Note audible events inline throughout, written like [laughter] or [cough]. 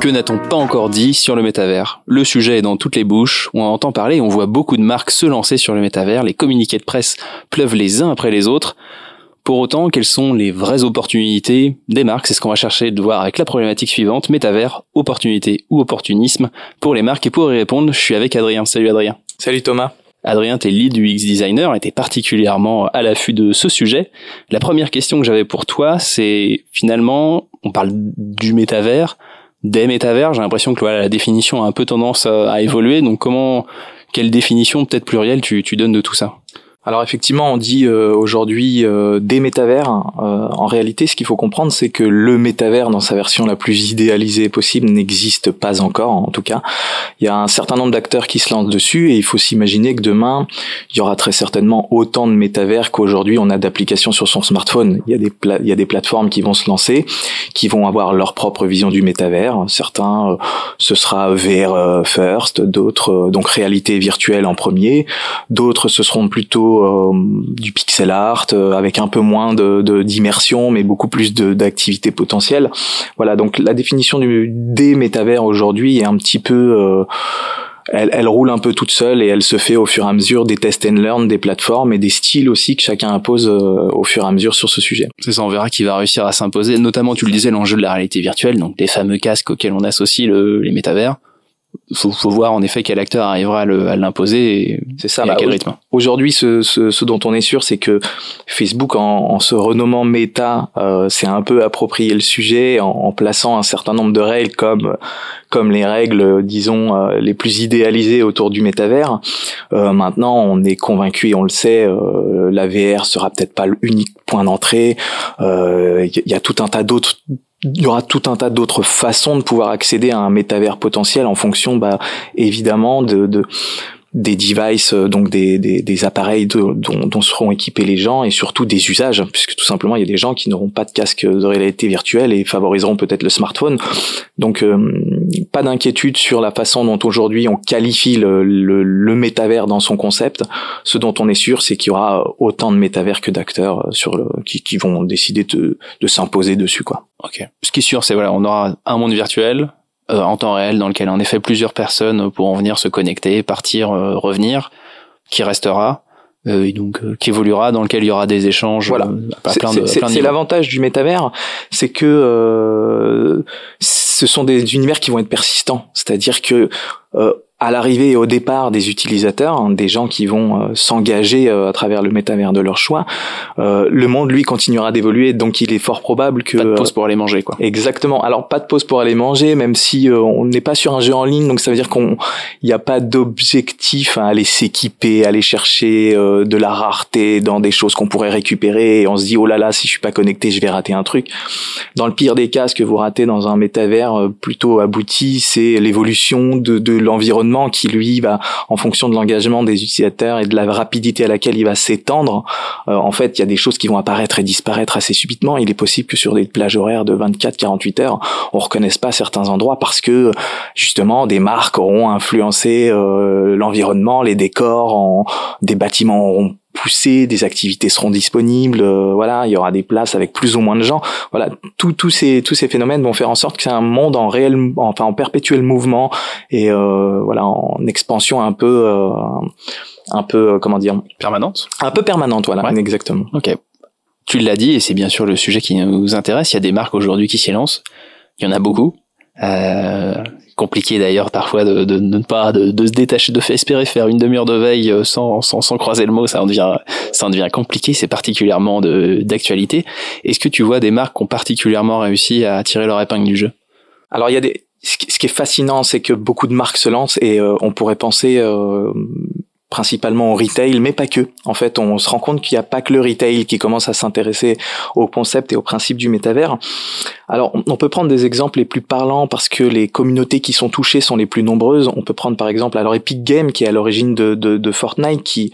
Que n'a-t-on pas encore dit sur le métavers? Le sujet est dans toutes les bouches, on en entend parler on voit beaucoup de marques se lancer sur le métavers, les communiqués de presse pleuvent les uns après les autres. Pour autant, quelles sont les vraies opportunités des marques? C'est ce qu'on va chercher de voir avec la problématique suivante, métavers, opportunité ou opportunisme pour les marques. Et pour y répondre, je suis avec Adrien. Salut Adrien. Salut Thomas. Adrien, t'es lead UX designer et t'es particulièrement à l'affût de ce sujet. La première question que j'avais pour toi, c'est finalement, on parle du métavers, des métavers. J'ai l'impression que voilà, la définition a un peu tendance à, évoluer. Donc comment, quelle définition peut-être plurielle tu, tu donnes de tout ça? Alors effectivement, on dit euh, aujourd'hui euh, des métavers. Euh, en réalité, ce qu'il faut comprendre, c'est que le métavers, dans sa version la plus idéalisée possible, n'existe pas encore. En tout cas, il y a un certain nombre d'acteurs qui se lancent dessus, et il faut s'imaginer que demain, il y aura très certainement autant de métavers qu'aujourd'hui on a d'applications sur son smartphone. Il y a des il y a des plateformes qui vont se lancer, qui vont avoir leur propre vision du métavers. Certains, ce sera VR first, d'autres donc réalité virtuelle en premier, d'autres ce seront plutôt euh, du pixel art euh, avec un peu moins de d'immersion mais beaucoup plus d'activités potentielles. Voilà, donc la définition du des métavers aujourd'hui est un petit peu euh, elle, elle, roule un peu toute seule et elle se fait au fur et à mesure des test and learn, des plateformes et des styles aussi que chacun impose au fur et à mesure sur ce sujet. C'est ça, on verra qui va réussir à s'imposer. Notamment, tu le disais, l'enjeu de la réalité virtuelle, donc les fameux casques auxquels on associe le, les métavers faut, faut voir en effet quel acteur arrivera à l'imposer c'est ça et à bah, quel rythme. Aujourd'hui, ce, ce, ce, dont on est sûr, c'est que Facebook, en, en, se renommant Meta, euh, s'est un peu approprié le sujet en, en, plaçant un certain nombre de règles comme comme les règles, disons, euh, les plus idéalisées autour du métavers. Euh, maintenant, on est convaincu et on le sait, euh, la VR sera peut-être pas l'unique point d'entrée. Il euh, y a tout un tas d'autres il y aura tout un tas d'autres façons de pouvoir accéder à un métavers potentiel en fonction, bah, évidemment, de, de des devices, euh, donc des, des, des appareils dont, dont, seront équipés les gens et surtout des usages, puisque tout simplement il y a des gens qui n'auront pas de casque de réalité virtuelle et favoriseront peut-être le smartphone. Donc euh, pas d'inquiétude sur la façon dont aujourd'hui on qualifie le, le, le, métavers dans son concept. Ce dont on est sûr, c'est qu'il y aura autant de métavers que d'acteurs euh, sur le, qui, qui vont décider de, de s'imposer dessus, quoi. Ok. Ce qui est sûr, c'est voilà, on aura un monde virtuel, en temps réel dans lequel en effet plusieurs personnes pourront venir se connecter, partir, euh, revenir, qui restera. Euh, et donc qui évoluera dans lequel il y aura des échanges voilà c'est l'avantage du métavers c'est que ce sont des univers qui vont être persistants c'est-à-dire que à l'arrivée et au départ des utilisateurs, hein, des gens qui vont euh, s'engager euh, à travers le métavers de leur choix, euh, le monde lui continuera d'évoluer, donc il est fort probable que pas de pause pour aller manger quoi. Exactement. Alors pas de pause pour aller manger, même si on n'est pas sur un jeu en ligne, donc ça veut dire qu'on il n'y a pas d'objectif à aller s'équiper, aller chercher de la rareté dans des choses qu'on pourrait récupérer et on se dit oh là là si je suis pas connecté je vais rater un truc. Dans le pire des cas, ce que vous ratez dans un métavers plutôt abouti, c'est l'évolution de, de l'environnement qui lui va en fonction de l'engagement des utilisateurs et de la rapidité à laquelle il va s'étendre euh, en fait il y a des choses qui vont apparaître et disparaître assez subitement. Il est possible que sur des plages horaires de 24 48 heures on reconnaisse pas certains endroits parce que justement des marques auront influencé euh, l'environnement les décors des bâtiments auront poussé, des activités seront disponibles, euh, voilà, il y aura des places avec plus ou moins de gens. Voilà, tous ces tous ces phénomènes vont faire en sorte que c'est un monde en réel, enfin en perpétuel mouvement et euh, voilà en expansion un peu euh, un peu comment dire? Permanente. Un peu permanente, voilà, exactement. Ok. Tu l'as dit et c'est bien sûr le sujet qui nous intéresse. Il y a des marques aujourd'hui qui s'y lancent. Il y en a beaucoup. Euh, compliqué d'ailleurs parfois de, de, ne pas de, de, se détacher, de faire espérer faire une demi-heure de veille euh, sans, sans, sans, croiser le mot, ça en devient ça en devient compliqué. C'est particulièrement d'actualité. Est-ce que tu vois des marques qui ont particulièrement réussi à tirer leur épingle du jeu? Alors il y a des ce qui est fascinant, c'est que beaucoup de marques se lancent et euh, on pourrait penser euh, principalement au retail, mais pas que. En fait, on se rend compte qu'il n'y a pas que le retail qui commence à s'intéresser au concept et au principe du métavers. Alors, on peut prendre des exemples les plus parlants parce que les communautés qui sont touchées sont les plus nombreuses. On peut prendre par exemple alors Epic Games qui est à l'origine de, Fortnite qui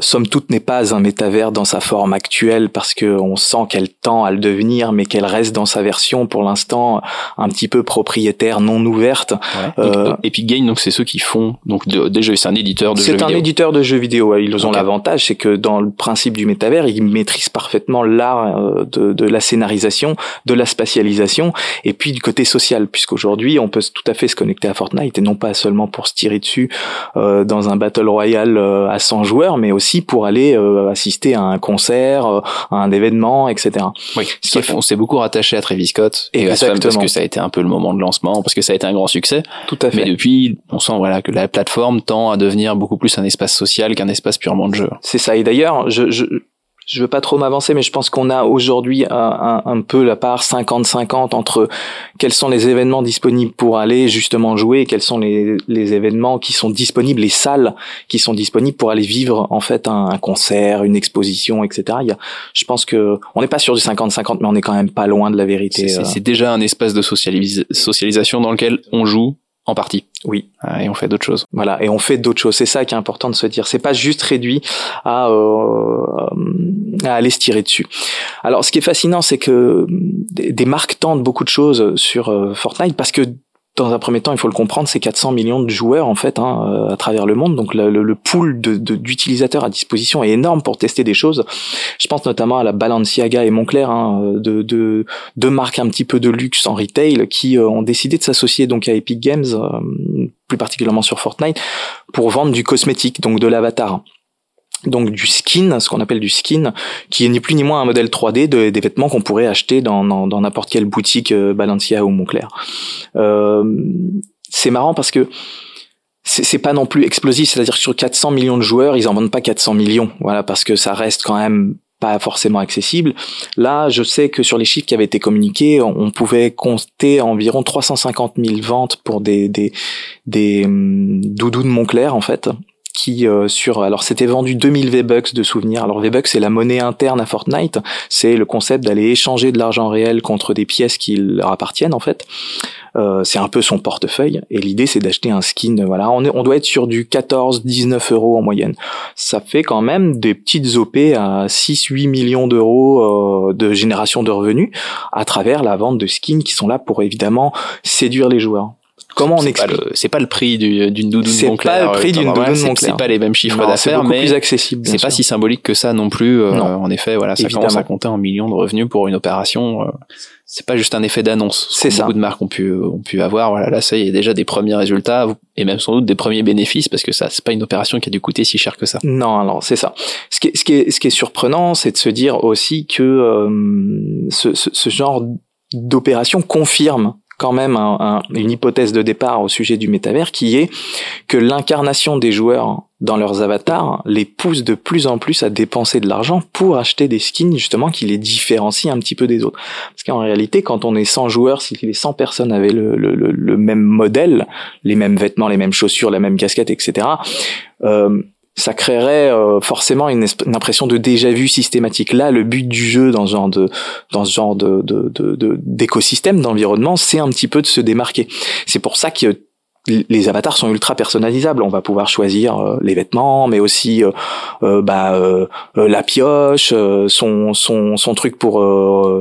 somme toute n'est pas un métavers dans sa forme actuelle parce que on sent qu'elle tend à le devenir, mais qu'elle reste dans sa version pour l'instant un petit peu propriétaire, non ouverte. Euh, Epic Games, donc c'est ceux qui font donc déjà c'est un éditeur de jeux vidéo. C'est un éditeur de jeux vidéo. Ils ont l'avantage, c'est que dans le principe du métavers, ils maîtrisent parfaitement l'art euh, de, de, la scénarisation, de la spatialisation, et puis du côté social, puisqu'aujourd'hui on peut tout à fait se connecter à Fortnite et non pas seulement pour se tirer dessus euh, dans un battle royale euh, à 100 joueurs, mais aussi pour aller euh, assister à un concert, à un événement, etc. Oui, ce on s'est beaucoup rattaché à Travis Scott et à parce que ça a été un peu le moment de lancement, parce que ça a été un grand succès. Tout à fait. Mais depuis, on sent voilà que la plateforme tend à devenir beaucoup plus un espace social qu'un espace purement de jeu. C'est ça. Et d'ailleurs, je, je, je veux pas trop m'avancer, mais je pense qu'on a aujourd'hui un, un, peu la part 50-50 entre quels sont les événements disponibles pour aller justement jouer et quels sont les, les, événements qui sont disponibles, les salles qui sont disponibles pour aller vivre en fait un, un concert, une exposition, etc. Il y a, je pense que on n'est pas sur du 50-50, mais on est quand même pas loin de la vérité. C'est euh. déjà un espace de socialisation dans lequel on joue en partie. Oui. Ah, et on fait d'autres choses. Voilà, et on fait d'autres choses. C'est ça qui est important de se dire. C'est pas juste réduit à, euh, à aller se tirer dessus. Alors, ce qui est fascinant, c'est que des, marques tentent beaucoup de choses sur euh, Fortnite parce que dans un premier temps, il faut le comprendre, c'est 400 millions de joueurs en fait hein, euh, à travers le monde. Donc le, le, pool d'utilisateurs à disposition est énorme pour tester des choses. Je pense notamment à la Balenciaga et Moncler, hein, de deux de marques un petit peu de luxe en retail qui euh, ont décidé de s'associer donc à Epic Games, euh, plus particulièrement sur Fortnite, pour vendre du cosmétique, donc de l'avatar donc du skin, ce qu'on appelle du skin, qui est ni plus ni moins un modèle 3D de, des vêtements qu'on pourrait acheter dans n'importe quelle boutique euh, Balenciaga ou Moncler. Euh, c'est marrant parce que c'est pas non plus explosif, c'est-à-dire que sur 400 millions de joueurs, ils en vendent pas 400 millions, voilà, parce que ça reste quand même pas forcément accessible. Là, je sais que sur les chiffres qui avaient été communiqués, on pouvait compter environ 350 000 ventes pour des des, hum, doudous de Moncler en fait, qui euh, sur alors c'était vendu 2000 V-bucks de souvenirs. Alors V-bucks c'est la monnaie interne à Fortnite, c'est le concept d'aller échanger de l'argent réel contre des pièces qui leur appartiennent en fait. Euh, c'est un peu son portefeuille. Et l'idée c'est d'acheter un skin voilà. On, est, on doit être sur du 14 19 euros en moyenne. Ça fait quand même des petites op à 6 8 millions d'euros euh, de génération de revenus à travers la vente de skins qui sont là pour évidemment séduire les joueurs Comment on explique C'est pas le prix d'une doudoune C'est pas le prix d'une doudoune Moncler. C'est pas les mêmes chiffres d'affaires, mais plus accessible. C'est pas si symbolique que ça non plus. Euh, en effet, voilà, ça commence à compter en millions de revenus pour une opération. Euh, c'est pas juste un effet d'annonce. C'est ça. Beaucoup de marques ont pu ont pu avoir. Voilà, là, ça y est déjà des premiers résultats et même sans doute des premiers bénéfices parce que ça, c'est pas une opération qui a dû coûter si cher que ça. Non, alors c'est ça. Ce qui est, ce qui est, ce qui est surprenant, c'est de se dire aussi que euh, ce, ce, ce genre d'opération confirme quand même un, une hypothèse de départ au sujet du métavers qui est que l'incarnation des joueurs dans leurs avatars les pousse de plus en plus à dépenser de l'argent pour acheter des skins justement qui les différencient un petit peu des autres. Parce qu'en réalité, quand on est 100 joueurs, si les 100 personnes avaient le, le, le, même modèle, les mêmes vêtements, les mêmes chaussures, la même casquette, etc., euh, ça créerait euh, forcément une, impression de déjà vu systématique. Là, le but du jeu dans ce genre de dans ce genre de d'écosystème, d'environnement, c'est un petit peu de se démarquer. C'est pour ça que les avatars sont ultra personnalisables. On va pouvoir choisir euh, les vêtements, mais aussi euh, bah, la pioche, son, son, son truc pour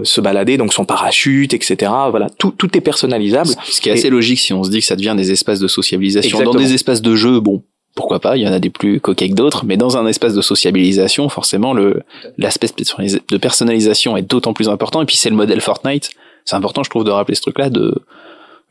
se balader, donc son parachute, etc. Voilà, tout, tout est personnalisable. Ce qui est assez logique si on se dit que ça devient des espaces de sociabilisation. Dans des espaces de jeu, bon, pourquoi pas, il y en a des plus coquets que d'autres, mais dans un espace de sociabilisation, forcément, le l'aspect de personnalisation est d'autant plus important. Et puis c'est le modèle Fortnite. C'est important, je trouve, de rappeler ce truc-là, de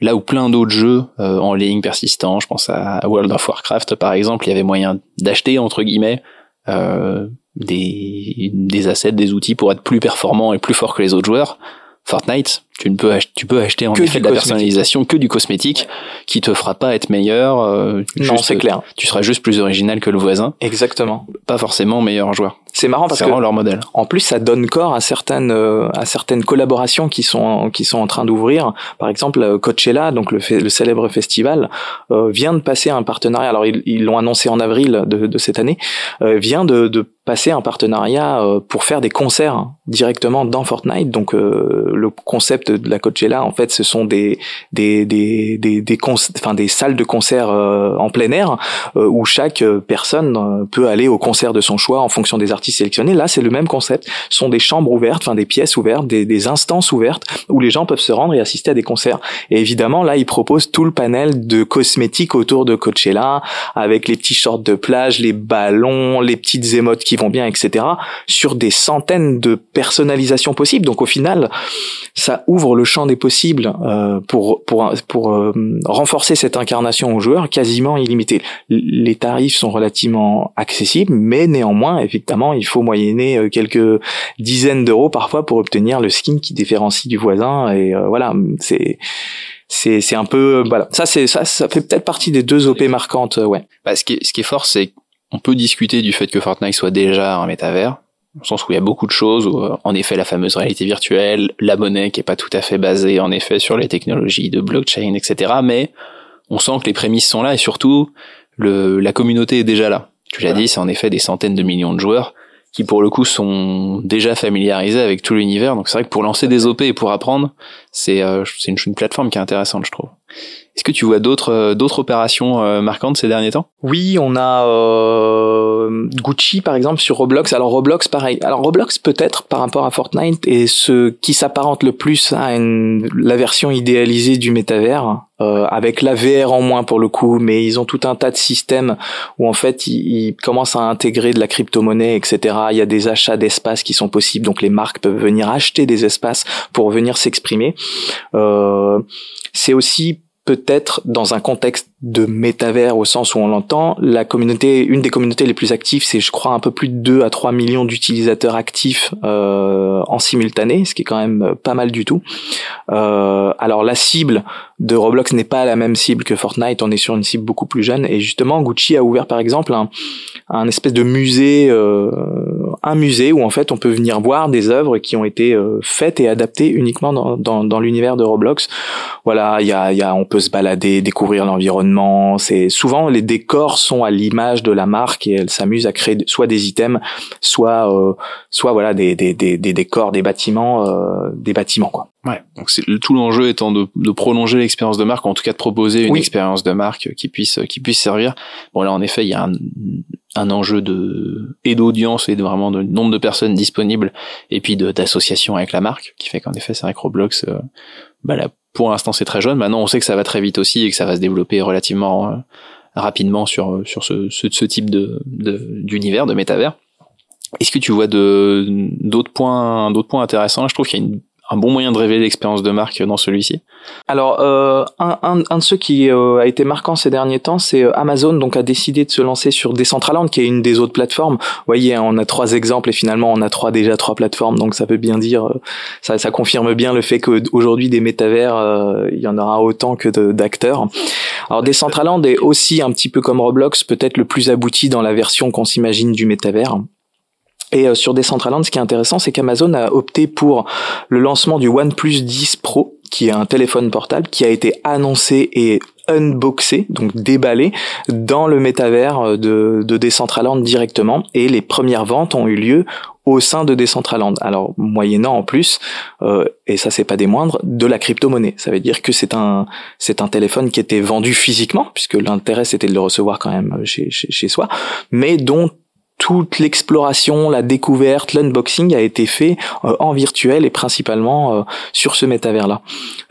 là où plein d'autres jeux euh, en ligne persistants, je pense à World of Warcraft par exemple, il y avait moyen d'acheter entre guillemets euh, des des assets, des outils pour être plus performant et plus fort que les autres joueurs. Fortnite, tu ne peux acheter, tu peux acheter en effet de la personnalisation que du cosmétique qui te fera pas être meilleur. Euh, non, c'est clair. Tu seras juste plus original que le voisin. Exactement. Pas forcément meilleur joueur. c'est marrant parce que leur modèle. en plus ça donne corps à certaines euh, à certaines collaborations qui sont qui sont en train d'ouvrir. Par exemple, euh, Coachella, donc le, célèbre festival, euh, vient de passer un partenariat. Alors ils ils l'ont annoncé en avril de, de cette année. euh, vient de, de passer un partenariat euh, pour faire des concerts directement dans Fortnite. Donc euh, le concept de la Coachella, en fait, ce sont des des des des des, enfin, des salles de concert euh, en plein air euh, où chaque euh, personne euh, peut aller au concert de son choix en fonction des artistes sélectionnés. Là, c'est le même concept. Ce sont des chambres ouvertes, enfin des pièces ouvertes, des, des instances ouvertes où les gens peuvent se rendre et assister à des concerts. Et évidemment, là, ils proposent tout le panel de cosmétiques autour de Coachella, avec les petits shorts de plage, les ballons, les petites émotes qui vont bien, etc., sur des centaines de personnalisations possibles. Donc au final, ça ouvre le champ des possibles euh, pour pour pour euh, renforcer cette incarnation aux joueurs quasiment illimitée. Les tarifs sont relativement accessibles, mais néanmoins, évidemment, il faut moyenner euh, quelques dizaines d'euros parfois pour obtenir le skin qui différencie du voisin. Et euh, voilà, c'est c'est c'est un peu voilà. Ça c'est ça ça fait peut-être partie des deux op marquantes. euh, ouais. Bah, ce, qui est, ce qui est fort, c'est qu'on peut discuter du fait que Fortnite soit déjà un métavers, au sens où il y a beaucoup de choses, où, euh, en effet la fameuse réalité virtuelle, la monnaie qui est pas tout à fait basée en effet sur les technologies de blockchain, etc. Mais on sent que les prémices sont là et surtout le, la communauté est déjà là. Tu l'as Voilà. dit, c'est en effet des centaines de millions de joueurs qui pour le coup sont déjà familiarisés avec tout l'univers. Donc c'est vrai que pour lancer des OP et pour apprendre, c'est euh, c'est une, une plateforme qui est intéressante, je trouve. Est-ce que tu vois d'autres euh, d'autres opérations euh, marquantes ces derniers temps? Oui, on a euh, Gucci par exemple sur Roblox. Alors Roblox pareil. Alors Roblox peut-être par rapport à Fortnite est ce qui s'apparente le plus à une- la version idéalisée du métavers euh, avec la VR en moins pour le coup, mais ils ont tout un tas de systèmes où en fait ils, ils commencent à intégrer de la crypto-monnaie, etc. Il y a des achats d'espace qui sont possibles, donc les marques peuvent venir acheter des espaces pour venir s'exprimer. Euh, c'est aussi peut-être dans un contexte de métavers au sens où on l'entend, la communauté, une des communautés les plus actives, c'est je crois un peu plus de 2 à 3 millions d'utilisateurs actifs euh, en simultané, ce qui est quand même pas mal du tout. Euh, alors la cible de Roblox n'est pas la même cible que Fortnite, on est sur une cible beaucoup plus jeune et justement Gucci a ouvert par exemple un, un espèce de musée, euh, un musée où en fait on peut venir voir des œuvres qui ont été euh, faites et adaptées uniquement dans, dans, dans l'univers de Roblox. Voilà, il y a, y a, on peut se balader, découvrir l'environnement. C'est souvent les décors sont à l'image de la marque et elle s'amuse à créer soit des items, soit euh, soit voilà des, des, des, des décors, des bâtiments, euh, des bâtiments quoi. Ouais. Donc c'est tout l'enjeu étant de, de prolonger l'expérience de marque, en tout cas de proposer une Oui. expérience de marque qui puisse qui puisse servir. Bon là en effet il y a un, un enjeu de et d'audience et de vraiment de nombre de personnes disponibles et puis de d'association avec la marque qui fait qu'en effet c'est vrai que Roblox euh, bah là pour l'instant c'est très jeune. Maintenant on sait que ça va très vite aussi et que ça va se développer relativement euh, rapidement sur sur ce ce, ce type de de- d'univers de métavers. Est-ce que tu vois de d'autres points d'autres points intéressants? Je trouve qu'il y a une un bon moyen de révéler l'expérience de marque dans celui-ci. Alors, euh, un, un, un de ceux qui euh, a été marquant ces derniers temps, c'est euh, Amazon, donc a décidé de se lancer sur Decentraland, qui est une des autres plateformes. Vous voyez, hein, on a trois exemples et finalement on a trois déjà trois plateformes, donc ça veut bien dire, euh, ça, ça confirme bien le fait qu'aujourd'hui des métavers, euh, il y en aura autant que d'acteurs. Alors Decentraland est aussi un petit peu comme Roblox, peut-être le plus abouti dans la version qu'on s'imagine du métavers. Et euh, sur Decentraland, ce qui est intéressant, c'est qu'Amazon a opté pour le lancement du OnePlus 10 Pro, qui est un téléphone portable qui a été annoncé et unboxé, donc déballé, dans le métavers de, de Decentraland directement. Et les premières ventes ont eu lieu au sein de Decentraland. Alors, moyennant en plus, euh, et ça c'est pas des moindres, de la crypto-monnaie. Ça veut dire que c'est un, c'est un téléphone qui était vendu physiquement, puisque l'intérêt c'était de le recevoir quand même chez, chez soi, mais dont toute l'exploration, la découverte, l'unboxing a été fait euh, en virtuel et principalement euh, sur ce métavers-là.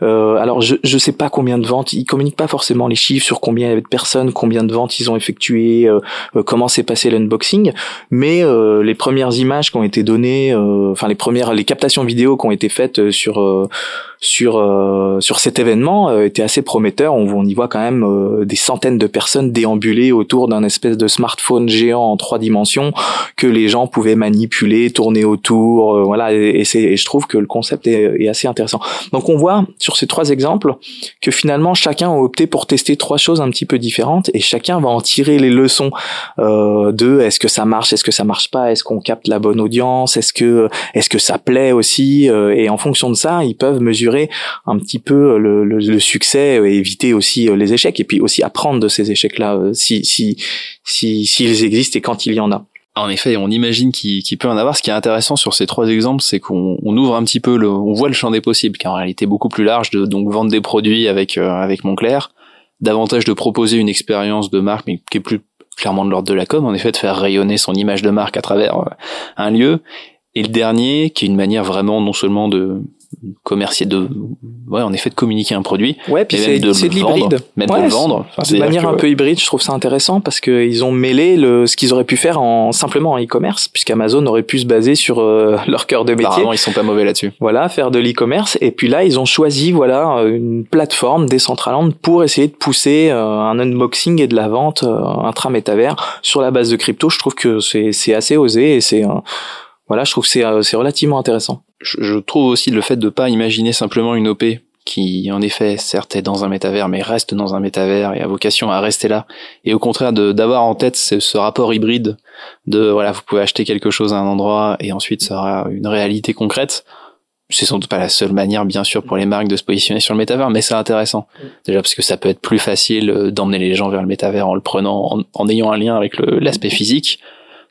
Euh, alors je je sais pas combien de ventes, ils communiquent pas forcément les chiffres sur combien il y avait de personnes, combien de ventes ils ont effectuées, comment s'est passé l'unboxing, mais les premières images qui ont été données, enfin les premières les captations vidéo qui ont été faites sur sur euh, sur cet événement euh, était assez prometteur. On, y voit quand même euh, des centaines de personnes déambuler autour d'un espèce de smartphone géant en trois dimensions que les gens pouvaient manipuler, tourner autour. voilà, et, et, et, je trouve que le concept est, est, assez intéressant. Donc on voit sur ces trois exemples que finalement chacun a opté pour tester trois choses un petit peu différentes et chacun va en tirer les leçons de est-ce que ça marche, est-ce que ça marche pas, est-ce qu'on capte la bonne audience, est-ce que est-ce que ça plaît aussi, et en fonction de ça, ils peuvent mesurer un petit peu le, le, succès et éviter aussi euh, les échecs et puis aussi apprendre de ces échecs-là euh, si si si s'ils existent et quand il y en a. En effet, on imagine qu'il peut en avoir. Ce qui est intéressant sur ces trois exemples, c'est qu'on ouvre un petit peu, le, on voit le champ des possibles, qui est en réalité beaucoup plus large, de donc vendre des produits avec euh, avec Montclair, davantage de proposer une expérience de marque, mais qui est plus clairement de l'ordre de la com, en effet, de faire rayonner son image de marque à travers un lieu. Et le dernier, qui est une manière vraiment non seulement de commercier de ouais en effet de communiquer un produit. Ouais puis c'est de, de l'hybride. même de le vendre. de manière un peu hybride je trouve ça intéressant parce que ils ont mêlé le ce qu'ils auraient pu faire en simplement en e-commerce puisqu'Amazon aurait pu se baser sur euh, [laughs] leur cœur de métier. Apparemment ils sont pas mauvais là-dessus. Voilà faire de l'e-commerce. Et puis là ils ont choisi voilà une plateforme Decentraland pour essayer de pousser euh, un unboxing et de la vente euh, intra-métavers sur la base de crypto. Je trouve que c'est c'est assez osé et c'est voilà je trouve que c'est c'est relativement intéressant je, trouve aussi le fait de pas imaginer simplement une OP qui en effet certes est dans un métavers mais reste dans un métavers et a vocation à rester là. Et au contraire d'avoir en tête ce, rapport hybride de voilà vous pouvez acheter quelque chose à un endroit et ensuite ça aura une réalité concrète. C'est sans doute pas la seule manière bien sûr pour les marques de se positionner sur le métavers mais c'est intéressant. Déjà parce que ça peut être plus facile euh, d'emmener les gens vers le métavers en le prenant en ayant un lien avec l'aspect physique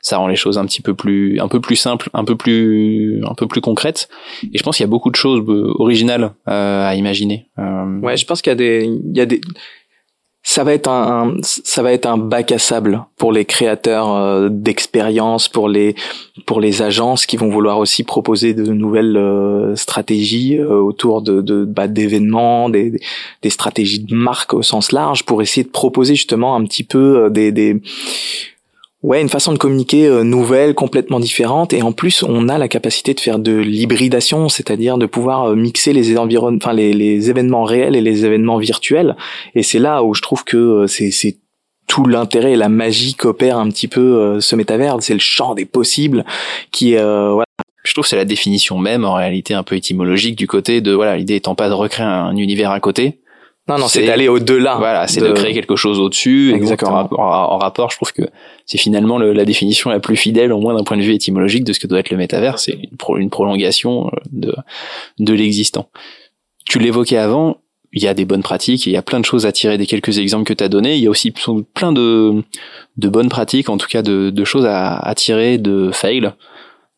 ça rend les choses un petit peu plus un peu plus simples, un peu plus un peu plus concrètes. Et je pense qu'il y a beaucoup de choses euh, originales euh, à imaginer. Euh... Ouais, je pense qu'il y a des il y a des ça va être un, ça va être un bac à sable pour les créateurs euh, d'expérience, pour les pour les agences qui vont vouloir aussi proposer de nouvelles euh, stratégies autour de, de bah, d'événements, des, des stratégies de marque au sens large, pour essayer de proposer justement un petit peu des, des Ouais, une façon de communiquer euh, nouvelle, complètement différente, et en plus on a la capacité de faire de l'hybridation, c'est-à-dire de pouvoir euh, mixer les environnements, enfin les, les, événements réels et les événements virtuels. Et c'est là où je trouve que euh, c'est, tout l'intérêt et la magie qu'opère un petit peu ce métavers, c'est le champ des possibles qui euh, voilà. Je trouve c'est la définition même en réalité un peu étymologique du côté de voilà l'idée étant pas de recréer un univers à côté, non, non, c'est d'aller au-delà. Voilà, c'est de... créer quelque chose au-dessus. Exactement. En, rapport, je trouve que c'est finalement la définition la plus fidèle, au moins d'un point de vue étymologique, de ce que doit être le métavers. C'est une, prolongation euh, de, de l'existant. Tu l'évoquais avant, il y a des bonnes pratiques, il y a plein de choses à tirer des quelques exemples que tu as donnés. Il y a aussi plein de, de bonnes pratiques, en tout cas de, de choses à, à tirer de fails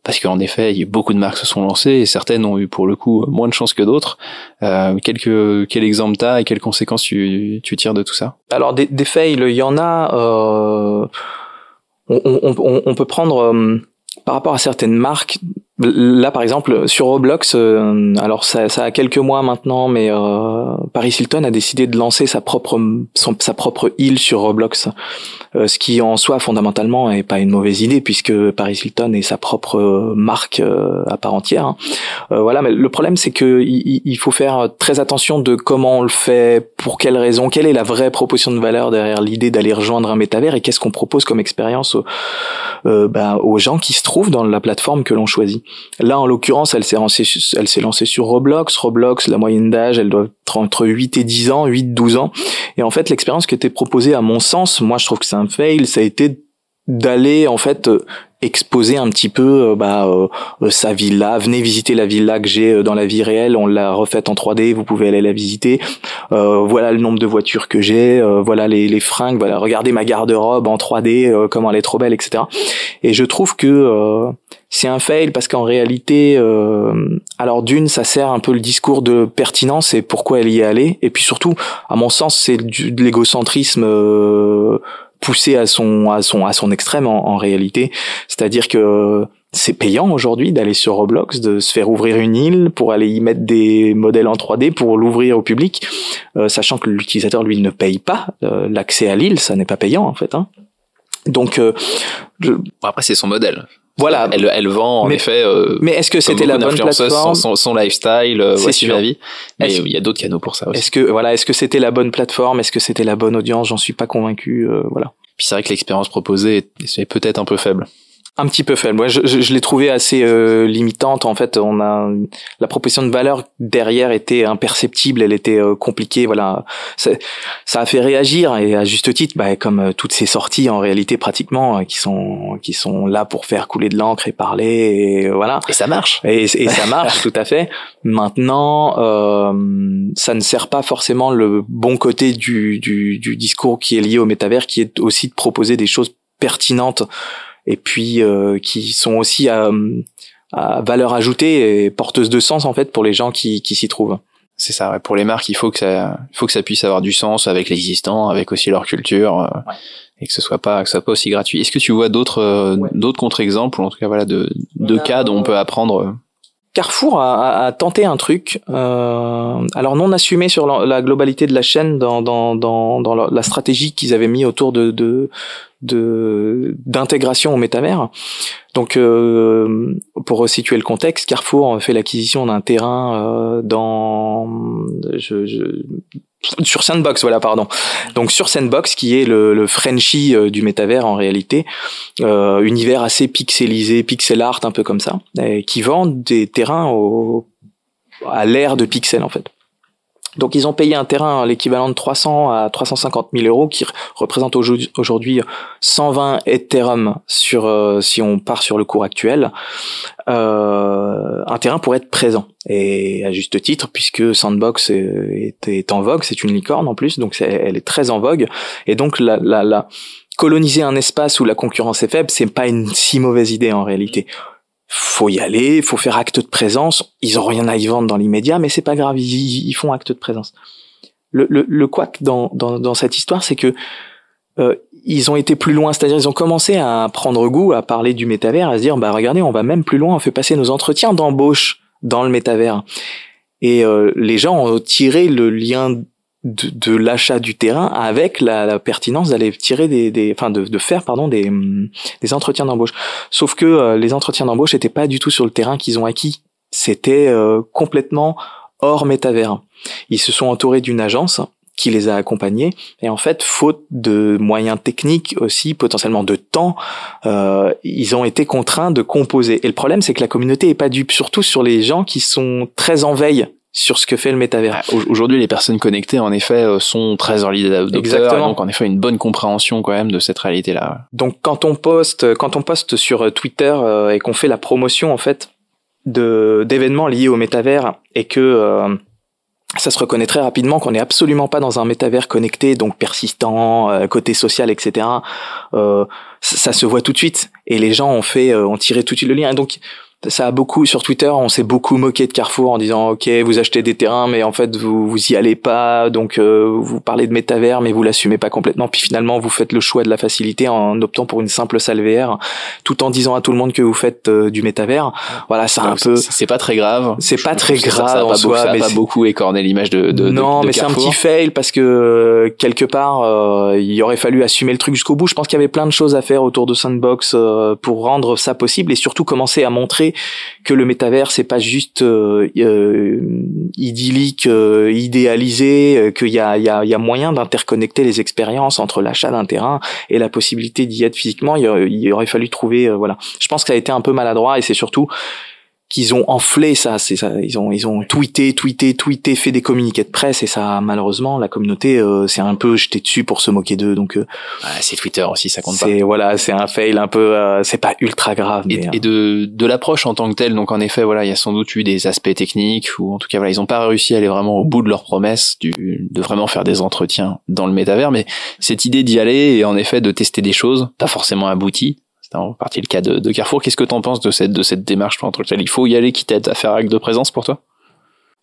parce qu'en effet, beaucoup de marques se sont lancées et certaines ont eu pour le coup moins de chance que d'autres. Euh, quelques, quel exemple t'as et quelles conséquences tu, tu tires de tout ça? Alors des, des fails, il y en a. Euh, on, on, on, peut prendre euh, par rapport à certaines marques. Là, par exemple, sur Roblox, euh, alors ça, ça, a quelques mois maintenant, mais euh, Paris Hilton a décidé de lancer sa propre son, île sur Roblox, euh, ce qui en soi fondamentalement est pas une mauvaise idée puisque Paris Hilton est sa propre marque à part entière. Hein. voilà, mais le problème c'est que il, il, faut faire très attention de comment on le fait, pour quelles raisons, quelle est la vraie proposition de valeur derrière l'idée d'aller rejoindre un métavers et qu'est-ce qu'on propose comme expérience aux, bah, aux gens qui se trouvent dans la plateforme que l'on choisit. Là, en l'occurrence, elle s'est lancée, lancée sur Roblox. Roblox, la moyenne d'âge, elle doit être entre 8 et 10 ans, 8, 12 ans. Et en fait, l'expérience qui était proposée, à mon sens, moi, je trouve que c'est un fail, ça a été d'aller, en fait, exposer un petit peu euh, bah, euh, euh, sa villa. Venez visiter la villa que j'ai dans la vie réelle. On l'a refaite en 3D. Vous pouvez aller la visiter. voilà le nombre de voitures que j'ai. voilà les, les, fringues. Voilà, regardez ma garde-robe en 3D, comment elle est trop belle, etc. Et je trouve que c'est un fail parce qu'en réalité, alors d'une, ça sert un peu le discours de pertinence et pourquoi elle y est allée. Et puis surtout, à mon sens, c'est de l'égocentrisme poussé à son à son à son extrême en, réalité. C'est-à-dire que c'est payant aujourd'hui d'aller sur Roblox, de se faire ouvrir une île pour aller y mettre des modèles en 3D pour l'ouvrir au public, euh, sachant que l'utilisateur lui ne paye pas euh, l'accès à l'île, ça n'est pas payant en fait. Hein. Donc euh, bon, après c'est son modèle. Voilà. Elle, elle vend en Mais- effet. euh, Mais est-ce que c'était la bonne plateforme son, son, lifestyle, euh, voici ma vie. Mais il y a d'autres canaux pour ça. Est-ce que voilà, est-ce que c'était la bonne plateforme? Est-ce que c'était la bonne audience? J'en suis pas convaincu. euh, voilà. Puis c'est vrai que l'expérience proposée est, est peut-être un peu faible. Un petit peu faible. Ouais, je, je, je l'ai trouvé assez euh, limitante. En fait, on a la proposition de valeur derrière était imperceptible. Elle était euh, compliquée. Voilà, ça, ça a fait réagir et à juste titre, bah, comme euh, toutes ces sorties en réalité pratiquement euh, qui sont qui sont là pour faire couler de l'encre et parler. Et voilà. Et ça marche. Et, et ça marche [laughs] tout à fait. Maintenant, euh, ça ne sert pas forcément le bon côté du, du, du discours qui est lié au métavers, qui est aussi de proposer des choses pertinentes et puis euh, qui sont aussi à, à valeur ajoutée et porteuses de sens en fait pour les gens qui, qui s'y trouvent. C'est ça. Ouais. Pour les marques, il faut que ça, il faut que ça puisse avoir du sens avec l'existant, avec aussi leur culture, euh, et que ce soit pas, que ce soit pas aussi gratuit. Est-ce que tu vois d'autres, euh, Ouais. d'autres contre-exemples, ou en tout cas voilà, de, de a- cas dont on peut apprendre. Carrefour a, tenté un truc, euh, alors non assumé sur la, globalité de la chaîne dans, la, stratégie qu'ils avaient mis autour de d'intégration au métavers. Donc, euh, pour resituer le contexte, Carrefour fait l'acquisition d'un terrain euh, dans je, sur Sandbox, voilà, pardon. Donc sur Sandbox, qui est le, le Frenchie euh, du métavers en réalité, euh, univers assez pixelisé, pixel art, un peu comme ça, qui vend des terrains à l'ère de pixels en fait. Donc ils ont payé un terrain l'équivalent de 300 à 350 000 euros, qui représente aujourd'hui- aujourd'hui 120 Ethereum sur euh, si on part sur le cours actuel, euh, un terrain pour être présent. Et à juste titre, puisque Sandbox est, en vogue, c'est une licorne en plus, donc elle est très en vogue. Et donc coloniser un espace où la concurrence est faible, c'est pas une si mauvaise idée en réalité. Faut y aller, faut faire acte de présence. Ils ont rien à y vendre dans l'immédiat, mais c'est pas grave, ils, font acte de présence. Le, le, le dans, dans, dans cette histoire, c'est que euh, ils ont été plus loin, c'est-à-dire ils ont commencé à prendre goût, à parler du métavers, à se dire bah regardez, on va même plus loin, on fait passer nos entretiens d'embauche dans le métavers. Et euh, les gens ont tiré le lien de, de l'achat du terrain avec la, la pertinence d'aller tirer des, des enfin de, de faire pardon des, hum, des entretiens d'embauche. Sauf que euh, les entretiens d'embauche n'étaient pas du tout sur le terrain qu'ils ont acquis. C'était euh, complètement hors métavers. Ils se sont entourés d'une agence qui les a accompagnés et en fait faute de moyens techniques aussi potentiellement de temps euh, ils ont été contraints de composer et le problème c'est que la communauté est pas dupe surtout sur les gens qui sont très en veille sur ce que fait le métavers Au- Aujourd'hui, les personnes connectées, en effet, euh, sont très early Exactement. donc en effet une bonne compréhension quand même de cette réalité-là. Donc quand on poste, quand on poste sur Twitter euh, et qu'on fait la promotion en fait de d'événements liés au métavers et que euh, ça se reconnaît très rapidement qu'on n'est absolument pas dans un métavers connecté, donc persistant, euh, côté social, etc. Euh, ça, ça se voit tout de suite et les gens ont fait, euh, ont tiré tout de suite le lien. Et donc ça a beaucoup sur Twitter, on s'est beaucoup moqué de Carrefour en disant ok vous achetez des terrains mais en fait vous vous y allez pas donc euh, vous parlez de métavers mais vous l'assumez pas complètement puis finalement vous faites le choix de la facilité en optant pour une simple salle VR tout en disant à tout le monde que vous faites euh, du métavers voilà c'est un peu c'est pas très grave. C'est pas très ça- grave Ça a en pas, soi, ça mais pas beaucoup écorné l'image de, de, non, de, de mais c'est un petit fail parce que euh, quelque part, euh, il aurait fallu assumer le truc jusqu'au bout. Je pense qu'il y avait plein de choses à faire autour de Sandbox euh, pour rendre ça possible et surtout commencer à montrer que le métavers c'est pas juste euh, euh, idyllique, euh, idéalisé, qu'il y a, y, a, moyen d'interconnecter les expériences entre l'achat d'un terrain et la possibilité d'y être physiquement. Il, aurait- il aurait fallu trouver, voilà. Je pense que ça a été un peu maladroit et c'est surtout qu'ils ont enflé ça, c'est ça, ils ont ils ont tweeté, tweeté, tweeté, fait des communiqués de presse et ça malheureusement la communauté euh, c'est un peu jeté dessus pour se moquer d'eux donc euh, Ouais, c'est Twitter aussi, ça compte pas. c'est voilà c'est un fail un peu euh, c'est pas ultra grave Et, mais, et de, de l'approche en tant que telle, donc en effet, voilà, il y a sans doute eu des aspects techniques, ou en tout cas, voilà, ils n'ont pas réussi à aller vraiment au bout de leur promesse du, de vraiment faire des entretiens dans le métavers, mais cette idée d'y aller et en effet de tester des choses, pas forcément abouties, c'est en partie le cas de, Carrefour. Qu'est-ce que t'en penses de cette, de cette démarche en Il faut y aller quitte à faire acte de présence pour toi?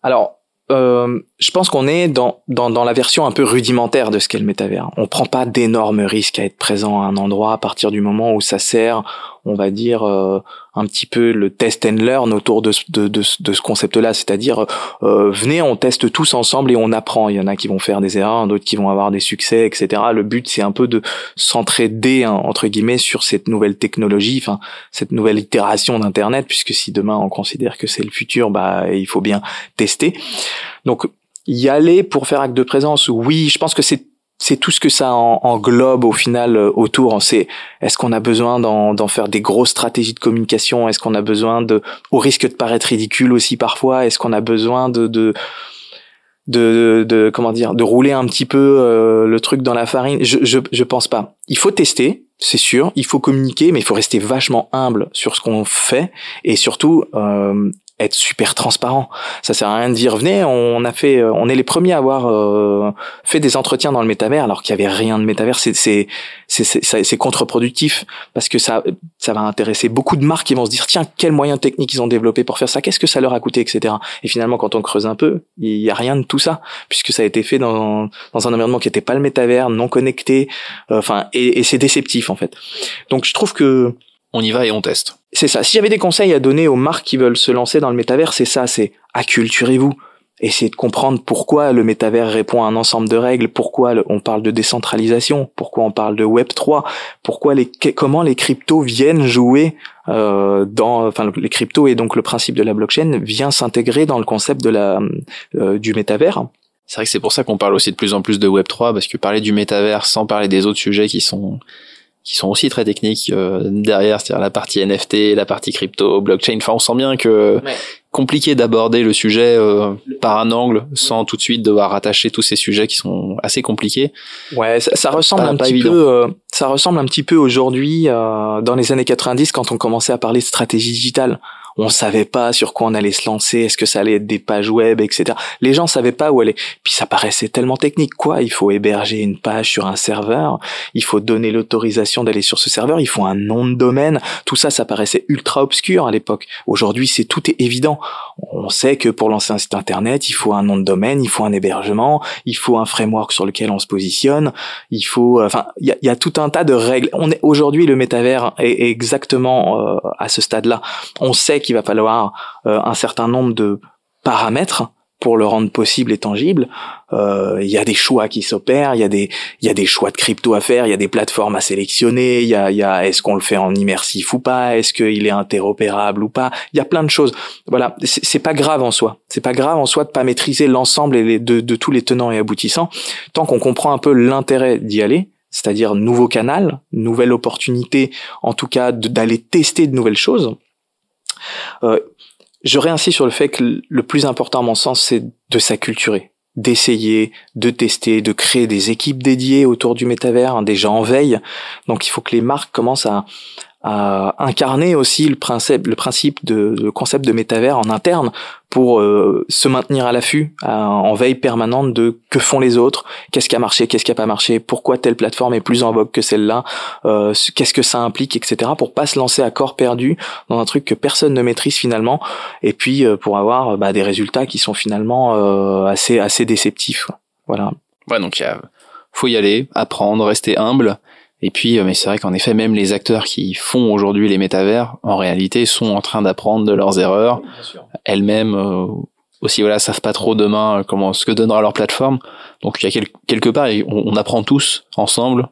Alors, euh, je pense qu'on est dans, dans, dans la version un peu rudimentaire de ce qu'est le métavers. On prend pas d'énormes risques à être présent à un endroit à partir du moment où ça sert on va dire un petit peu le test and learn autour de, de, ce concept-là, c'est-à-dire venez, on teste tous ensemble et on apprend. Il y en a qui vont faire des erreurs, d'autres qui vont avoir des succès, etc. Le but, c'est un peu de s'entraider hein, entre guillemets sur cette nouvelle technologie, enfin cette nouvelle itération d'Internet, puisque si demain on considère que c'est le futur, bah il faut bien tester. Donc y aller pour faire acte de présence, oui, je pense que c'est c'est tout ce que ça englobe au final euh, autour. C'est est-ce qu'on a besoin d'en faire des grosses stratégies de communication? Est-ce qu'on a besoin de, au risque de paraître ridicule aussi parfois, est-ce qu'on a besoin de, de de, de, comment dire de rouler un petit peu euh, le truc dans la farine? Je, je je pense pas. Il faut tester c'est sûr il faut communiquer mais il faut rester vachement humble sur ce qu'on fait et surtout euh, être super transparent. Ça sert à rien de dire venez, on a fait, euh, on est les premiers à avoir euh, fait des entretiens dans le métavers alors qu'il y avait rien de métavers. C'est c'est c'est contre-productif parce que ça ça va intéresser beaucoup de marques qui vont se dire tiens quels moyens techniques ils ont développé pour faire ça, qu'est-ce que ça leur a coûté, etc. Et finalement quand on creuse un peu, il y a rien de tout ça puisque ça a été fait dans dans un environnement qui était pas le métavers, non connecté, euh, enfin et, et c'est déceptif en fait. Donc je trouve que on y va et on teste. C'est ça. Si j'avais des conseils à donner aux marques qui veulent se lancer dans le métavers, c'est ça, c'est acculturez-vous. Essayez de comprendre pourquoi le métavers répond à un ensemble de règles, pourquoi on parle de décentralisation, pourquoi on parle de Web 3, pourquoi les comment les cryptos viennent jouer euh, dans enfin les cryptos et donc le principe de la blockchain vient s'intégrer dans le concept de la euh, du métavers. C'est vrai que c'est pour ça qu'on parle aussi de plus en plus de Web 3 parce que parler du métavers sans parler des autres sujets qui sont qui sont aussi très techniques euh, derrière, c'est-à-dire la partie NFT, la partie crypto, blockchain. Enfin, on sent bien que compliqué d'aborder le sujet euh, par un angle sans tout de suite devoir rattacher tous ces sujets qui sont assez compliqués. Ouais, ça, ressemble un petit peu. Euh, ça ressemble un petit peu aujourd'hui dans les années 90 quand on commençait à parler de stratégie digitale on savait pas sur quoi on allait se lancer, est-ce que ça allait être des pages web, etc. Les gens savaient pas où aller. Puis ça paraissait tellement technique, quoi? Il faut héberger une page sur un serveur, il faut donner l'autorisation d'aller sur ce serveur, il faut un nom de domaine. Tout ça, ça paraissait ultra obscur à l'époque. Aujourd'hui, c'est tout est évident. On sait que pour lancer un site internet, il faut un nom de domaine, il faut un hébergement, il faut un framework sur lequel on se positionne, il faut, euh, enfin, il y a, tout un tas de règles. On est aujourd'hui le métavers est, exactement euh, à ce stade-là. On sait qu'il va falloir euh, un certain nombre de paramètres pour le rendre possible et tangible. Euh, il y a des choix qui s'opèrent, il y a des il y a des choix de crypto à faire, il y a des plateformes à sélectionner, il y a, y a est-ce qu'on le fait en immersif ou pas, est-ce qu'il est interopérable ou pas. Il y a plein de choses. Voilà, c'est pas grave en soi. C'est pas grave en soi de pas maîtriser l'ensemble et de, de tous les tenants et aboutissants tant qu'on comprend un peu l'intérêt d'y aller c'est-à-dire nouveau canal, nouvelle opportunité, en tout cas d'aller tester de nouvelles choses. Euh, je réinsiste sur le fait que le plus important à mon sens, c'est de s'acculturer, d'essayer, de tester, de créer des équipes dédiées autour du métavers, hein, des gens en veille. Donc il faut que les marques commencent à, à incarner aussi le principe, le principe de le concept de métavers en interne pour euh, se maintenir à l'affût, en veille permanente de que font les autres, qu'est-ce qui a marché, qu'est-ce qui a pas marché, pourquoi telle plateforme est plus en vogue que celle-là, euh, qu'est-ce que ça implique, etc. Pour pas se lancer à corps perdu dans un truc que personne ne maîtrise finalement, et puis euh, pour avoir bah, des résultats qui sont finalement assez assez déceptifs. Voilà. Ouais, donc il faut y aller, apprendre, rester humble et puis, euh, mais c'est vrai qu'en effet, même les acteurs qui font aujourd'hui les métavers, en réalité, sont en train d'apprendre de leurs erreurs. Elles-mêmes euh, aussi, voilà, savent pas trop demain euh, comment ce que donnera leur plateforme. Donc, il y a quelque part, on, apprend tous ensemble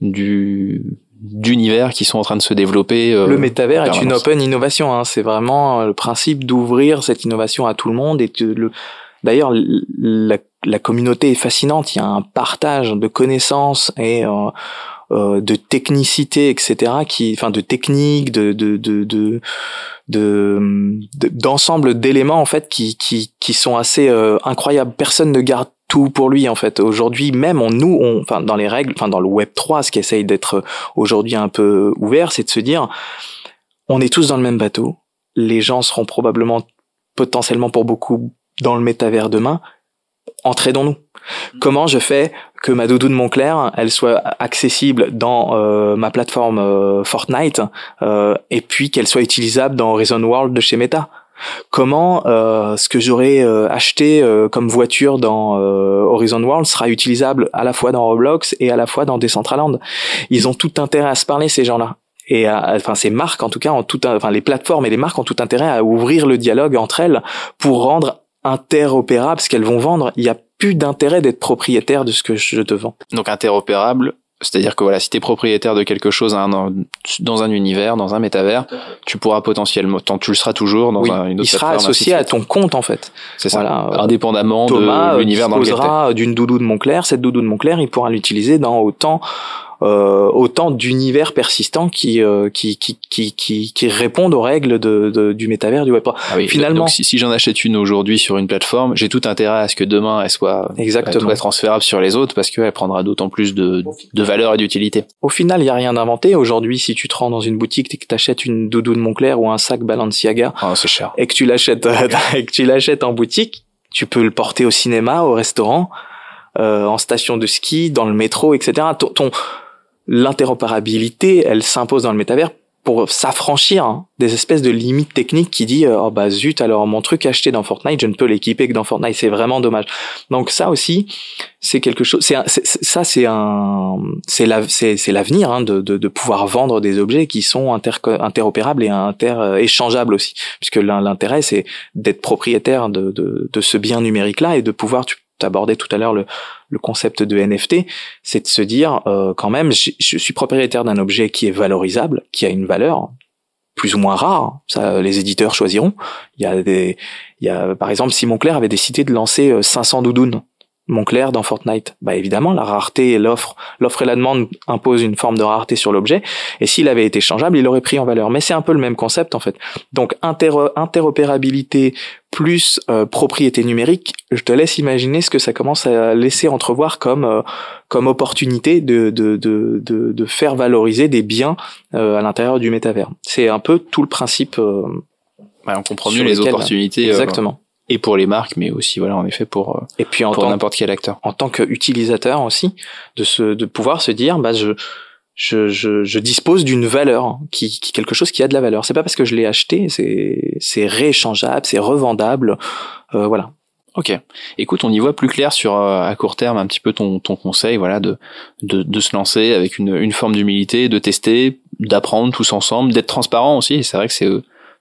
du d'univers qui sont en train de se développer. le métavers est une open innovation. Hein. C'est vraiment le principe d'ouvrir cette innovation à tout le monde et le D'ailleurs, la, la, communauté est fascinante. Il y a un partage de connaissances et euh, de technicité, etc., qui, enfin, de technique, de, de, de, de d'ensemble d'éléments en fait qui qui qui sont assez euh, incroyables. Personne ne garde tout pour lui en fait. Aujourd'hui même on nous on enfin dans les règles enfin dans le web 3 ce qui essaye d'être aujourd'hui un peu ouvert c'est de se dire on est tous dans le même bateau. Les gens seront probablement potentiellement pour beaucoup dans le métavers demain entraidons-nous comment je fais que ma doudou de Montclair, elle soit accessible dans euh, ma plateforme euh, Fortnite euh, et puis qu'elle soit utilisable dans Horizon World de chez Meta? Comment ce que j'aurais acheté comme voiture dans Horizon World sera utilisable à la fois dans Roblox et à la fois dans Decentraland? Ils ont tout intérêt à se parler ces gens-là. et enfin ces marques en tout cas en tout enfin les plateformes et les marques ont tout intérêt à ouvrir le dialogue entre elles pour rendre interopérable ce qu'elles vont vendre. Il y a plus d'intérêt d'être propriétaire de ce que je te vends. Donc interopérable, c'est-à-dire que voilà, si tu es propriétaire de quelque chose dans un univers, dans un métavers, tu pourras potentiellement, tant tu le seras toujours dans un, une autre Il sera associé à ton compte en fait. C'est ça. Voilà. Indépendamment de l'univers dans lequel d'une doudou de Montclair, cette doudou de Montclair, il pourra l'utiliser dans autant euh, autant d'univers persistants qui, euh, qui, qui, qui, qui, qui, répondent aux règles de, de, du métavers du Web 3. Ah oui, Finalement, donc, si, si j'en achète une aujourd'hui sur une plateforme, j'ai tout intérêt à ce que demain elle soit, Exactement. Elle soit transférable sur les autres parce qu'elle prendra d'autant plus de, de valeur et d'utilité. Au final, il y a rien d'inventé. Aujourd'hui, si tu te rends dans une boutique et que tu achètes une doudou de Montclair ou un sac Balenciaga, oh, c'est cher. et que tu l'achètes [laughs] et que tu l'achètes en boutique, tu peux le porter au cinéma, au restaurant, euh, en station de ski, dans le métro, etc. Ton, ton l'interopérabilité, elle s'impose dans le métavers pour s'affranchir hein, des espèces de limites techniques qui dit oh bah zut alors mon truc acheté dans Fortnite je ne peux l'équiper que dans Fortnite c'est vraiment dommage donc ça aussi c'est quelque chose c'est ça c'est un c'est la c'est c'est l'avenir hein, de, de, de pouvoir vendre des objets qui sont inter, interopérables et inter échangeables aussi. Puisque l'intérêt c'est d'être propriétaire de, de de ce bien numérique là et de pouvoir tu abordé tout à l'heure le, le, concept de NFT, c'est de se dire euh, quand même, je, suis propriétaire d'un objet qui est valorisable, qui a une valeur plus ou moins rare. Les éditeurs choisiront. Il y a des, il y a par exemple Simon Clair avait décidé de lancer 500 euh, doudounes Montclair dans Fortnite Bah évidemment, la rareté et l'offre, l'offre et la demande imposent une forme de rareté sur l'objet. Et s'il avait été changeable, il aurait pris en valeur. Mais c'est un peu le même concept en fait. Donc interopérabilité plus euh, propriété numérique, je te laisse imaginer ce que ça commence à laisser entrevoir comme euh, comme opportunité de, de de, de de faire valoriser des biens euh, à l'intérieur du métavers. C'est un peu tout le principe. on comprend mieux les opportunités. Exactement et pour les marques, mais aussi voilà en effet pour euh, et puis en pour n'importe quel acteur. En tant qu'utilisateur aussi, de se de pouvoir se dire bah je je, je, je dispose d'une valeur qui, qui quelque chose qui a de la valeur. C'est pas parce que je l'ai acheté, c'est c'est rééchangeable, c'est revendable, euh, voilà. Ok. Écoute, on y voit plus clair sur euh, à court terme un petit peu ton ton conseil, voilà, de de, de se lancer avec une une forme d'humilité, de tester, d'apprendre tous ensemble, d'être transparent aussi. C'est vrai que c'est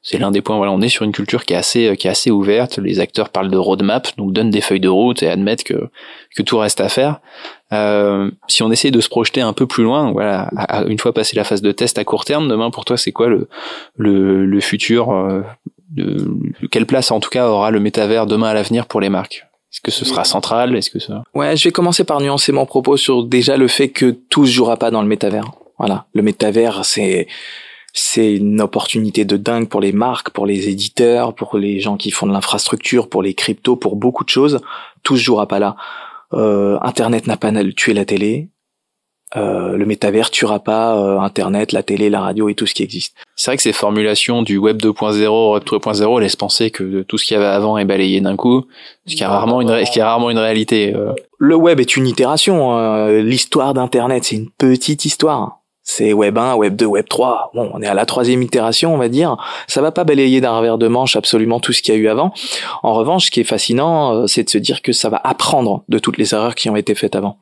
c'est l'un des points. Voilà, on est sur une culture qui est assez qui est assez ouverte. Les acteurs parlent de roadmap, donc donnent des feuilles de route et admettent que que tout reste à faire. Euh, si on essaie de se projeter un peu plus loin, voilà, une fois passé la phase de test à court terme, demain pour toi, c'est quoi le le, le futur euh, de, Quelle place en tout cas aura le métavers demain à l'avenir pour les marques? Est-ce que ce sera central? Est-ce que ça Ouais, je vais commencer par nuancer mon propos sur déjà le fait que tout se jouera pas dans le métavers. Voilà, le métavers, c'est c'est une opportunité de dingue pour les marques, pour les éditeurs, pour les gens qui font de l'infrastructure, pour les cryptos, pour beaucoup de choses. Tout se jouera pas là. Euh, Internet n'a pas tué la télé. Euh, le métavers tuera pas euh, Internet, la télé, la radio et tout ce qui existe. C'est vrai que ces formulations du Web 2.0, Web 3.0 laissent penser que tout ce qu'il y avait avant est balayé d'un coup, ce qui est rarement une, ce qui est rarement une réalité. Euh. Le web est une itération. Hein. L'histoire d'Internet, c'est une petite histoire c'est Web 1, Web 2, Web 3. Bon, on est à la troisième itération, on va dire. Ça va pas balayer d'un revers de manche absolument tout ce qu'il y a eu avant. En revanche, ce qui est fascinant, euh, c'est de se dire que ça va apprendre de toutes les erreurs qui ont été faites avant.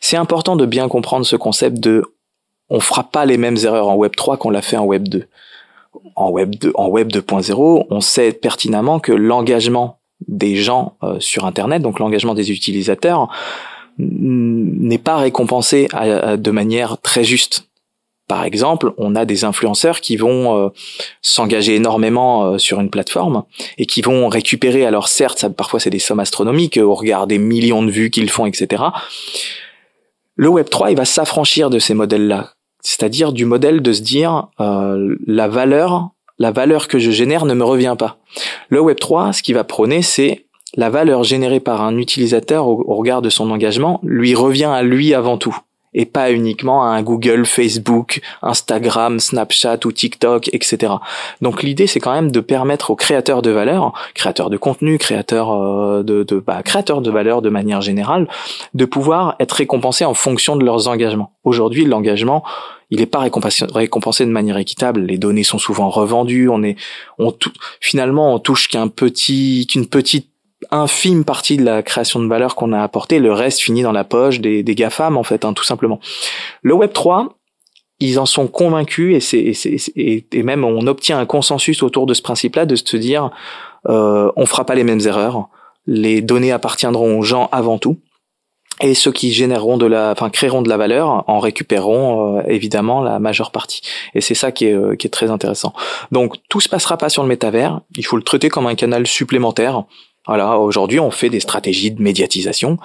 C'est important de bien comprendre ce concept de on fera pas les mêmes erreurs en Web 3 qu'on l'a fait en Web 2. En Web 2, en Web 2.0, on sait pertinemment que l'engagement des gens euh, sur Internet, donc l'engagement des utilisateurs, n'est pas récompensé de manière très juste par exemple, on a des influenceurs qui vont euh, s'engager énormément euh, sur une plateforme et qui vont récupérer, alors certes, ça, parfois c'est des sommes astronomiques au regard des millions de vues qu'ils font, etc. Le Web 3, il va s'affranchir de ces modèles-là, c'est-à-dire du modèle de se dire euh, la valeur, la valeur que je génère ne me revient pas. Le Web 3, ce qui va prôner, c'est la valeur générée par un utilisateur au regard de son engagement lui revient à lui avant tout et pas uniquement à un Google, Facebook, Instagram, Snapchat ou TikTok, etc. Donc l'idée c'est quand même de permettre aux créateurs de valeur, créateurs de contenu, créateurs euh, de, bah, créateurs de valeur de manière générale, de pouvoir être récompensés en fonction de leurs engagements. Aujourd'hui, l'engagement il n'est pas récompensé, récompensé de manière équitable. Les données sont souvent revendues. On est, on finalement, on touche qu'un petit, qu'une petite infime partie de la création de valeur qu'on a apportée, le reste finit dans la poche des, des GAFAM en fait, hein, tout simplement. Le Web 3, ils en sont convaincus et, c'est, et, et, même on obtient un consensus autour de ce principe-là de se dire euh, on fera pas les mêmes erreurs, les données appartiendront aux gens avant tout et ceux qui généreront de la, enfin créeront de la valeur en récupéreront euh, évidemment la majeure partie. Et c'est ça qui est, euh, qui est très intéressant. Donc tout se passera pas sur le métavers. Il faut le traiter comme un canal supplémentaire voilà, aujourd'hui, on fait des stratégies de médiatisation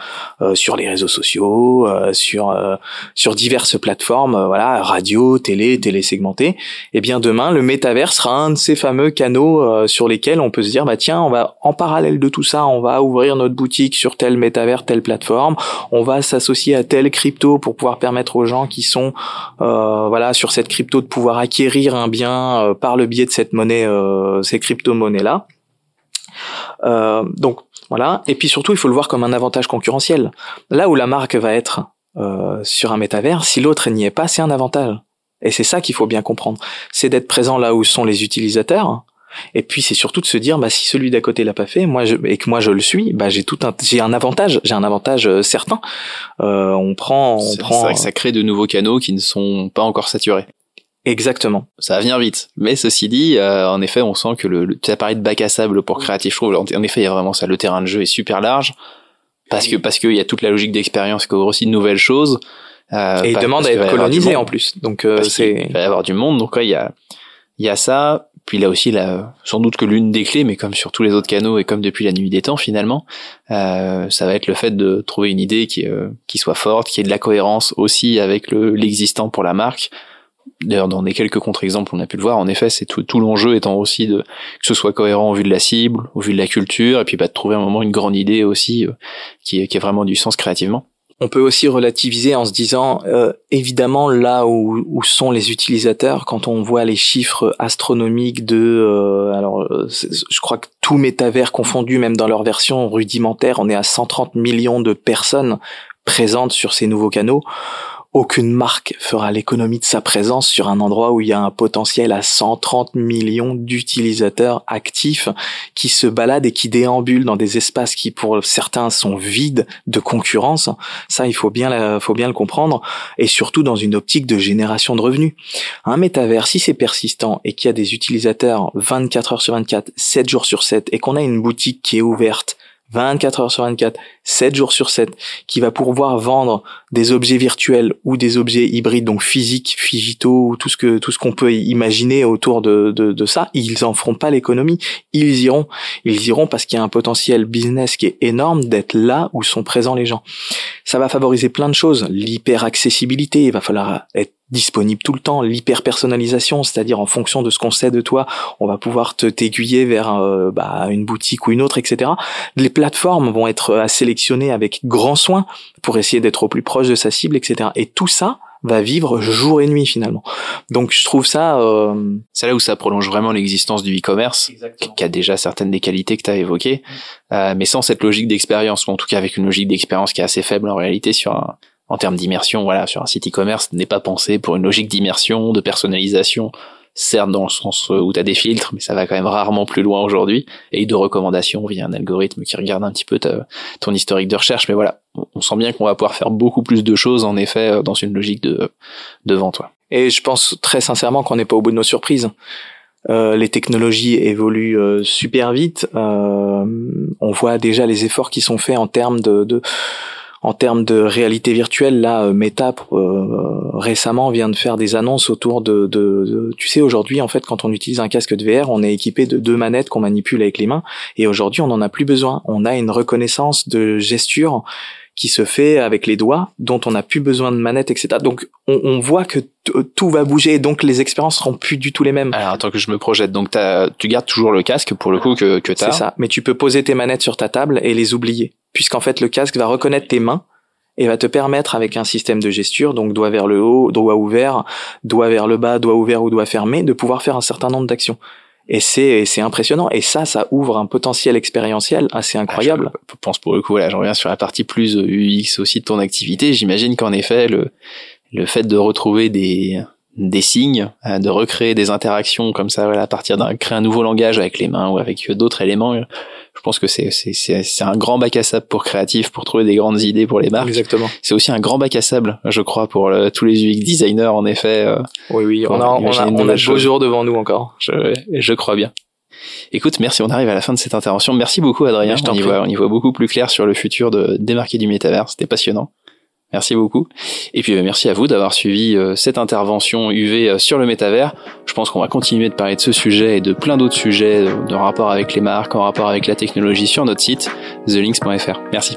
euh, sur les réseaux sociaux, euh, sur euh, sur diverses plateformes, voilà, radio, télé, télé segmentée. Et eh bien demain, le métavers sera un de ces fameux canaux sur lesquels on peut se dire bah tiens, on va en parallèle de tout ça, on va ouvrir notre boutique sur tel métavers, telle plateforme, on va s'associer à telle crypto pour pouvoir permettre aux gens qui sont voilà sur cette crypto de pouvoir acquérir un bien par le biais de cette monnaie, ces crypto-monnaies là. Euh, donc voilà. Et puis surtout, il faut le voir comme un avantage concurrentiel. Là où la marque va être euh, sur un métavers, si l'autre n'y est pas, c'est un avantage. Et c'est ça qu'il faut bien comprendre. C'est d'être présent là où sont les utilisateurs. Et puis c'est surtout de se dire, bah si celui d'à côté l'a pas fait, moi je, et que moi je le suis, bah j'ai tout un, j'ai un avantage, j'ai un avantage euh, certain. Euh, on prend, on prend. C'est vrai que ça crée de nouveaux canaux qui ne sont pas encore saturés. Exactement. Ça va venir vite. Mais ceci dit, euh, en effet, on sent que le, le de bac à sable pour créatif, je trouve. En, effet, il y a vraiment ça. Le terrain de jeu est super large parce que parce qu'il y a toute la logique d'expérience qui ouvre aussi de nouvelles choses. Euh, et il demande à être colonisé en plus. Donc euh, c'est. Il va y avoir du monde. Donc ouais, il y a il y a ça. Puis là aussi, là, sans doute que l'une des clés, mais comme sur tous les autres canaux et comme depuis la nuit des temps finalement, euh, ça va être le fait de trouver une idée qui, euh, qui soit forte, qui ait de la cohérence aussi avec le l'existant pour la marque, D'ailleurs, dans les quelques contre-exemples, on a pu le voir. En effet, c'est tout, tout l'enjeu étant aussi de que ce soit cohérent au vu de la cible, au vu de la culture, et puis bah, de trouver un moment une grande idée aussi euh, qui, qui a vraiment du sens créativement. On peut aussi relativiser en se disant, euh, évidemment, là où, où, sont les utilisateurs, quand on voit les chiffres astronomiques de, euh, alors, je crois que tout métavers confondu, même dans leur version rudimentaire, on est à 130 millions de personnes présentes sur ces nouveaux canaux aucune marque fera l'économie de sa présence sur un endroit où il y a un potentiel à 130 millions d'utilisateurs actifs qui se baladent et qui déambulent dans des espaces qui pour certains sont vides de concurrence. Ça, il faut bien, faut bien le comprendre et surtout dans une optique de génération de revenus. Un métavers, si c'est persistant et qu'il y a des utilisateurs 24 heures sur 24, 7 jours sur 7 et qu'on a une boutique qui est ouverte 24 heures sur 24, 7 jours sur 7, qui va pouvoir vendre des objets virtuels ou des objets hybrides, donc physiques, digitaux, ou tout ce que tout ce qu'on peut imaginer autour de, de, de ça, ils en feront pas l'économie. Ils iront, ils iront parce qu'il y a un potentiel business qui est énorme d'être là où sont présents les gens. Ça va favoriser plein de choses, l'hyper accessibilité. Il va falloir être disponible tout le temps, l'hyper-personnalisation, c'est-à-dire en fonction de ce qu'on sait de toi, on va pouvoir te t'aiguiller vers euh, bah, une boutique ou une autre, etc. Les plateformes vont être à sélectionner avec grand soin pour essayer d'être au plus proche de sa cible, etc. Et tout ça va vivre jour et nuit finalement. Donc je trouve ça... Euh... C'est là où ça prolonge vraiment l'existence du e-commerce, qui a déjà certaines des qualités que tu as évoquées, euh, mais sans cette logique d'expérience, ou en tout cas avec une logique d'expérience qui est assez faible en réalité sur un, en termes d'immersion, voilà, sur un site e-commerce n'est pas pensé pour une logique d'immersion, de personnalisation, certes dans le sens où tu as des filtres, mais ça va quand même rarement plus loin aujourd'hui, et de recommandations via un algorithme qui regarde un petit peu ton historique de recherche, mais voilà, on sent bien qu'on va pouvoir faire beaucoup plus de choses en effet euh, dans une logique de, de vente. Et je pense très sincèrement qu'on n'est pas au bout de nos surprises. Euh, les technologies évoluent euh, super vite. Euh, on voit déjà les efforts qui sont faits en termes de, de en termes de réalité virtuelle, là, euh, Meta euh, récemment vient de faire des annonces autour de, de, tu sais, aujourd'hui, en fait, quand on utilise un casque de VR, on est équipé de deux manettes qu'on manipule avec les mains, et aujourd'hui, on n'en a plus besoin. On a une reconnaissance de gesture qui se fait avec les doigts, dont on n'a plus besoin de manette, etc. Donc on, on voit que tout va bouger, donc les expériences seront plus du tout les mêmes. Alors attends que je me projette, donc tu gardes toujours le casque pour le coup que, que tu as. C'est ça, mais tu peux poser tes manettes sur ta table et les oublier, puisqu'en fait le casque va reconnaître tes mains et va te permettre avec un système de gesture, donc doigt vers le haut, doigt ouvert, doigt vers le bas, doigt ouvert ou doigt fermé, de pouvoir faire un certain nombre d'actions. Et c'est c'est impressionnant. Et ça, ça ouvre un potentiel expérientiel assez incroyable. Ah, je pense pour le coup, là, je reviens sur la partie plus UX aussi de ton activité. J'imagine qu'en effet, le le fait de retrouver des des signes, euh, de recréer des interactions comme ça, voilà, à partir d'un créer un nouveau langage avec les mains ou avec d'autres éléments. Je pense que c'est c'est c'est un grand bac à sable pour créatifs, pour trouver des grandes idées pour les marques. Exactement. C'est aussi un grand bac à sable, je crois, pour tous les UX designers en effet. Euh, oui oui, on a on a, on a de beaux jours devant nous encore. Je je crois bien. Écoute, merci, on arrive à la fin de cette intervention. Merci beaucoup Adrien. On y, voit, on y voit beaucoup plus clair sur le futur de démarquer du métavers. C'était passionnant. Merci beaucoup. Et puis bah, merci à vous d'avoir suivi euh, cette intervention UV euh, sur le métavers. Je pense qu'on va continuer de parler de ce sujet et de plein d'autres sujets euh, de rapport avec les marques, en rapport avec la technologie sur notre site thelinks.fr. Merci.